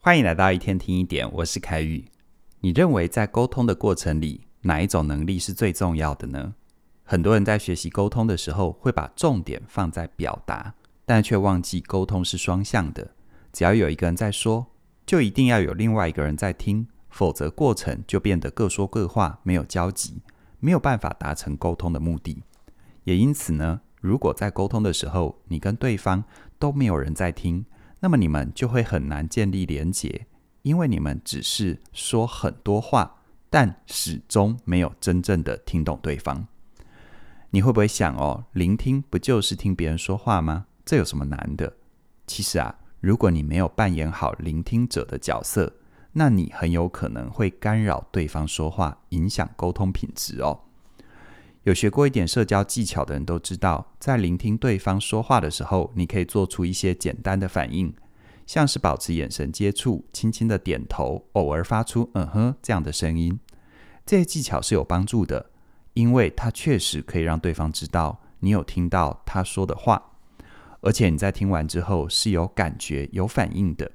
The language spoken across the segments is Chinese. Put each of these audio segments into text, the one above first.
欢迎来到一天听一点，我是凯宇。你认为在沟通的过程里，哪一种能力是最重要的呢？很多人在学习沟通的时候，会把重点放在表达，但却忘记沟通是双向的。只要有一个人在说，就一定要有另外一个人在听，否则过程就变得各说各话，没有交集，没有办法达成沟通的目的。也因此呢，如果在沟通的时候，你跟对方都没有人在听，那么你们就会很难建立连结，因为你们只是说很多话，但始终没有真正的听懂对方。你会不会想哦，聆听不就是听别人说话吗？这有什么难的？其实啊，如果你没有扮演好聆听者的角色，那你很有可能会干扰对方说话，影响沟通品质哦。有学过一点社交技巧的人都知道，在聆听对方说话的时候，你可以做出一些简单的反应，像是保持眼神接触、轻轻的点头、偶尔发出“嗯哼”这样的声音。这些技巧是有帮助的。因为它确实可以让对方知道你有听到他说的话，而且你在听完之后是有感觉、有反应的。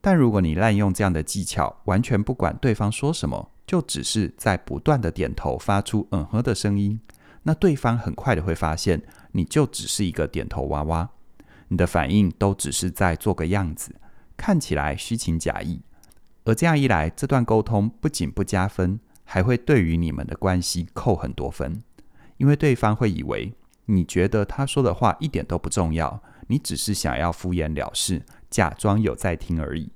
但如果你滥用这样的技巧，完全不管对方说什么，就只是在不断的点头，发出“嗯哼”的声音，那对方很快的会发现，你就只是一个点头娃娃，你的反应都只是在做个样子，看起来虚情假意。而这样一来，这段沟通不仅不加分。还会对于你们的关系扣很多分，因为对方会以为你觉得他说的话一点都不重要，你只是想要敷衍了事，假装有在听而已。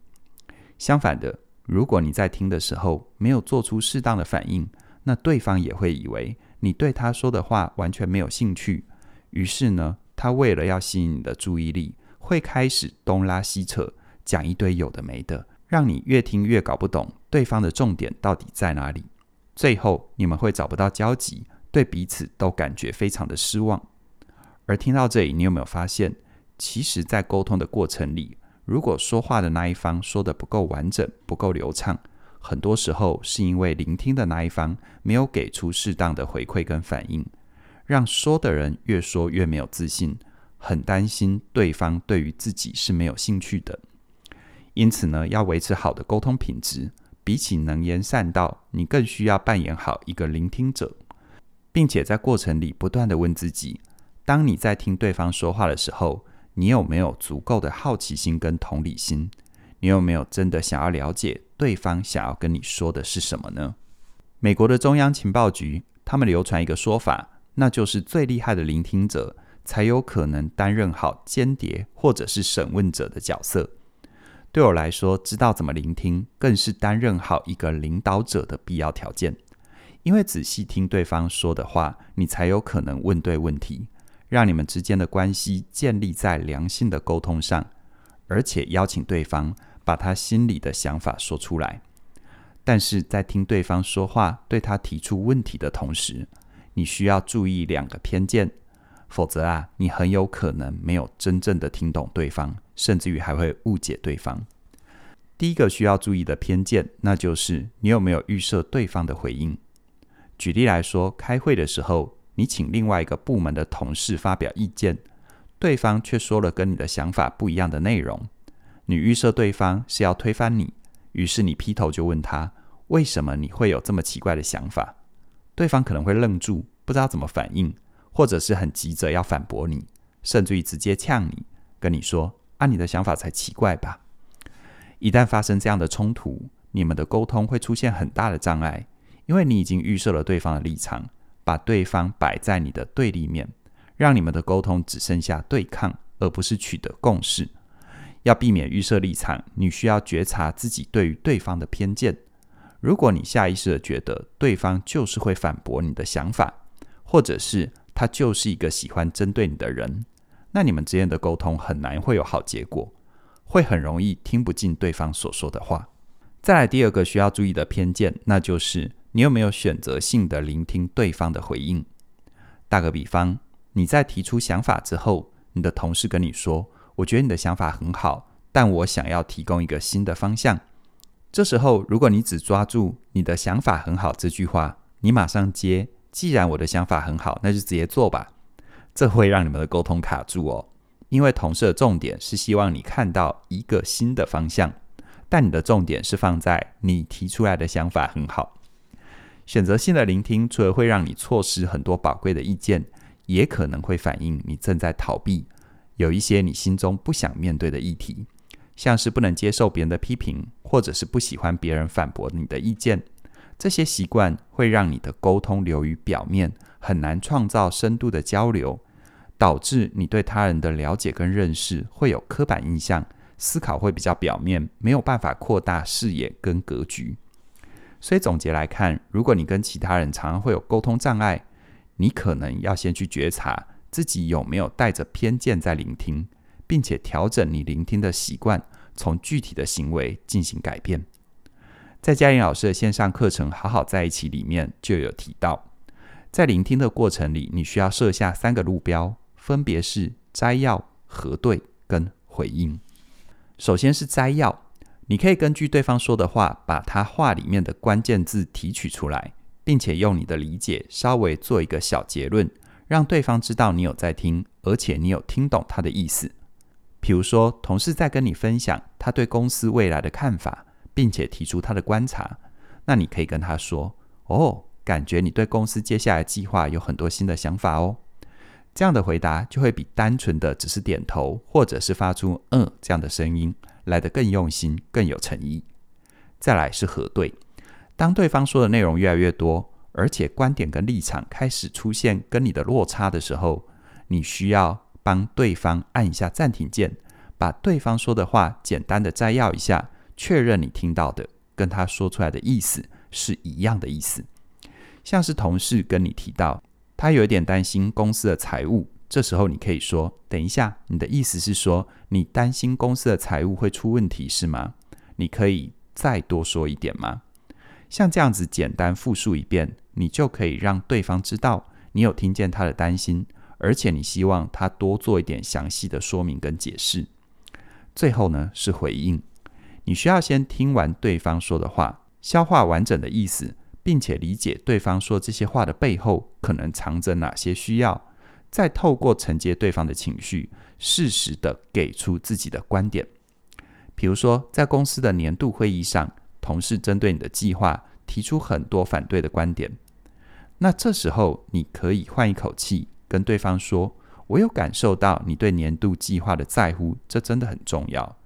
相反的，如果你在听的时候没有做出适当的反应，那对方也会以为你对他说的话完全没有兴趣。于是呢，他为了要吸引你的注意力，会开始东拉西扯，讲一堆有的没的，让你越听越搞不懂对方的重点到底在哪里。最后，你们会找不到交集，对彼此都感觉非常的失望。而听到这里，你有没有发现，其实，在沟通的过程里，如果说话的那一方说的不够完整、不够流畅，很多时候是因为聆听的那一方没有给出适当的回馈跟反应，让说的人越说越没有自信，很担心对方对于自己是没有兴趣的。因此呢，要维持好的沟通品质。比起能言善道，你更需要扮演好一个聆听者，并且在过程里不断地问自己：当你在听对方说话的时候，你有没有足够的好奇心跟同理心？你有没有真的想要了解对方想要跟你说的是什么呢？美国的中央情报局，他们流传一个说法，那就是最厉害的聆听者才有可能担任好间谍或者是审问者的角色。对我来说，知道怎么聆听，更是担任好一个领导者的必要条件。因为仔细听对方说的话，你才有可能问对问题，让你们之间的关系建立在良性的沟通上，而且邀请对方把他心里的想法说出来。但是在听对方说话，对他提出问题的同时，你需要注意两个偏见。否则啊，你很有可能没有真正的听懂对方，甚至于还会误解对方。第一个需要注意的偏见，那就是你有没有预设对方的回应。举例来说，开会的时候，你请另外一个部门的同事发表意见，对方却说了跟你的想法不一样的内容。你预设对方是要推翻你，于是你劈头就问他，为什么你会有这么奇怪的想法？对方可能会愣住，不知道怎么反应。或者是很急着要反驳你，甚至于直接呛你，跟你说：“啊，你的想法才奇怪吧？”一旦发生这样的冲突，你们的沟通会出现很大的障碍，因为你已经预设了对方的立场，把对方摆在你的对立面，让你们的沟通只剩下对抗，而不是取得共识。要避免预设立场，你需要觉察自己对于对方的偏见。如果你下意识的觉得对方就是会反驳你的想法，或者是他就是一个喜欢针对你的人，那你们之间的沟通很难会有好结果，会很容易听不进对方所说的话。再来第二个需要注意的偏见，那就是你有没有选择性的聆听对方的回应。打个比方，你在提出想法之后，你的同事跟你说：“我觉得你的想法很好，但我想要提供一个新的方向。”这时候，如果你只抓住“你的想法很好”这句话，你马上接。既然我的想法很好，那就直接做吧。这会让你们的沟通卡住哦，因为同事的重点是希望你看到一个新的方向，但你的重点是放在你提出来的想法很好。选择性的聆听，除了会让你错失很多宝贵的意见，也可能会反映你正在逃避有一些你心中不想面对的议题，像是不能接受别人的批评，或者是不喜欢别人反驳你的意见。这些习惯会让你的沟通流于表面，很难创造深度的交流，导致你对他人的了解跟认识会有刻板印象，思考会比较表面，没有办法扩大视野跟格局。所以总结来看，如果你跟其他人常常会有沟通障碍，你可能要先去觉察自己有没有带着偏见在聆听，并且调整你聆听的习惯，从具体的行为进行改变。在嘉玲老师的线上课程《好好在一起》里面就有提到，在聆听的过程里，你需要设下三个路标，分别是摘要、核对跟回应。首先是摘要，你可以根据对方说的话，把他话里面的关键字提取出来，并且用你的理解稍微做一个小结论，让对方知道你有在听，而且你有听懂他的意思。比如说，同事在跟你分享他对公司未来的看法。并且提出他的观察，那你可以跟他说：“哦，感觉你对公司接下来计划有很多新的想法哦。”这样的回答就会比单纯的只是点头或者是发出“嗯”这样的声音来得更用心、更有诚意。再来是核对，当对方说的内容越来越多，而且观点跟立场开始出现跟你的落差的时候，你需要帮对方按一下暂停键，把对方说的话简单的摘要一下。确认你听到的跟他说出来的意思是一样的意思，像是同事跟你提到他有一点担心公司的财务，这时候你可以说：“等一下，你的意思是说你担心公司的财务会出问题是吗？你可以再多说一点吗？”像这样子简单复述一遍，你就可以让对方知道你有听见他的担心，而且你希望他多做一点详细的说明跟解释。最后呢，是回应。你需要先听完对方说的话，消化完整的意思，并且理解对方说这些话的背后可能藏着哪些需要，再透过承接对方的情绪，适时的给出自己的观点。比如说，在公司的年度会议上，同事针对你的计划提出很多反对的观点，那这时候你可以换一口气，跟对方说：“我有感受到你对年度计划的在乎，这真的很重要。”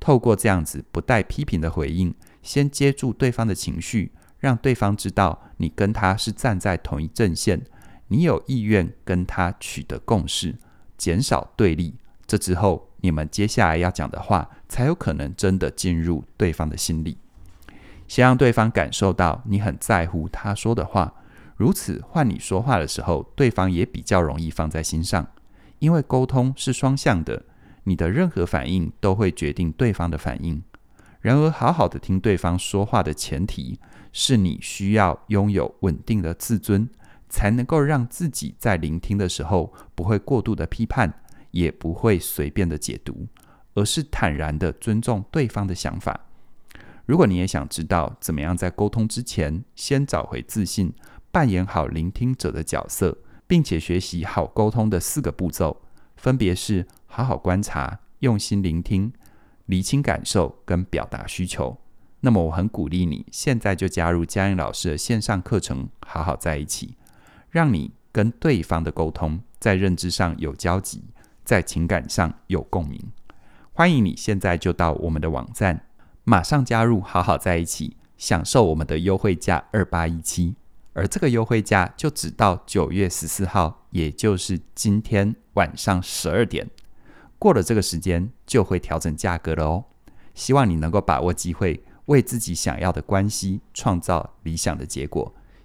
透过这样子不带批评的回应，先接住对方的情绪，让对方知道你跟他是站在同一阵线，你有意愿跟他取得共识，减少对立。这之后，你们接下来要讲的话，才有可能真的进入对方的心里。先让对方感受到你很在乎他说的话，如此换你说话的时候，对方也比较容易放在心上，因为沟通是双向的。你的任何反应都会决定对方的反应。然而，好好的听对方说话的前提是你需要拥有稳定的自尊，才能够让自己在聆听的时候不会过度的批判，也不会随便的解读，而是坦然的尊重对方的想法。如果你也想知道怎么样在沟通之前先找回自信，扮演好聆听者的角色，并且学习好沟通的四个步骤，分别是。好好观察，用心聆听，厘清感受跟表达需求。那么，我很鼓励你现在就加入嘉音老师的线上课程，好好在一起，让你跟对方的沟通在认知上有交集，在情感上有共鸣。欢迎你现在就到我们的网站，马上加入好好在一起，享受我们的优惠价二八一七。而这个优惠价就只到九月十四号，也就是今天晚上十二点。过了这个时间，就会调整价格了哦。希望你能够把握机会，为自己想要的关系创造理想的结果。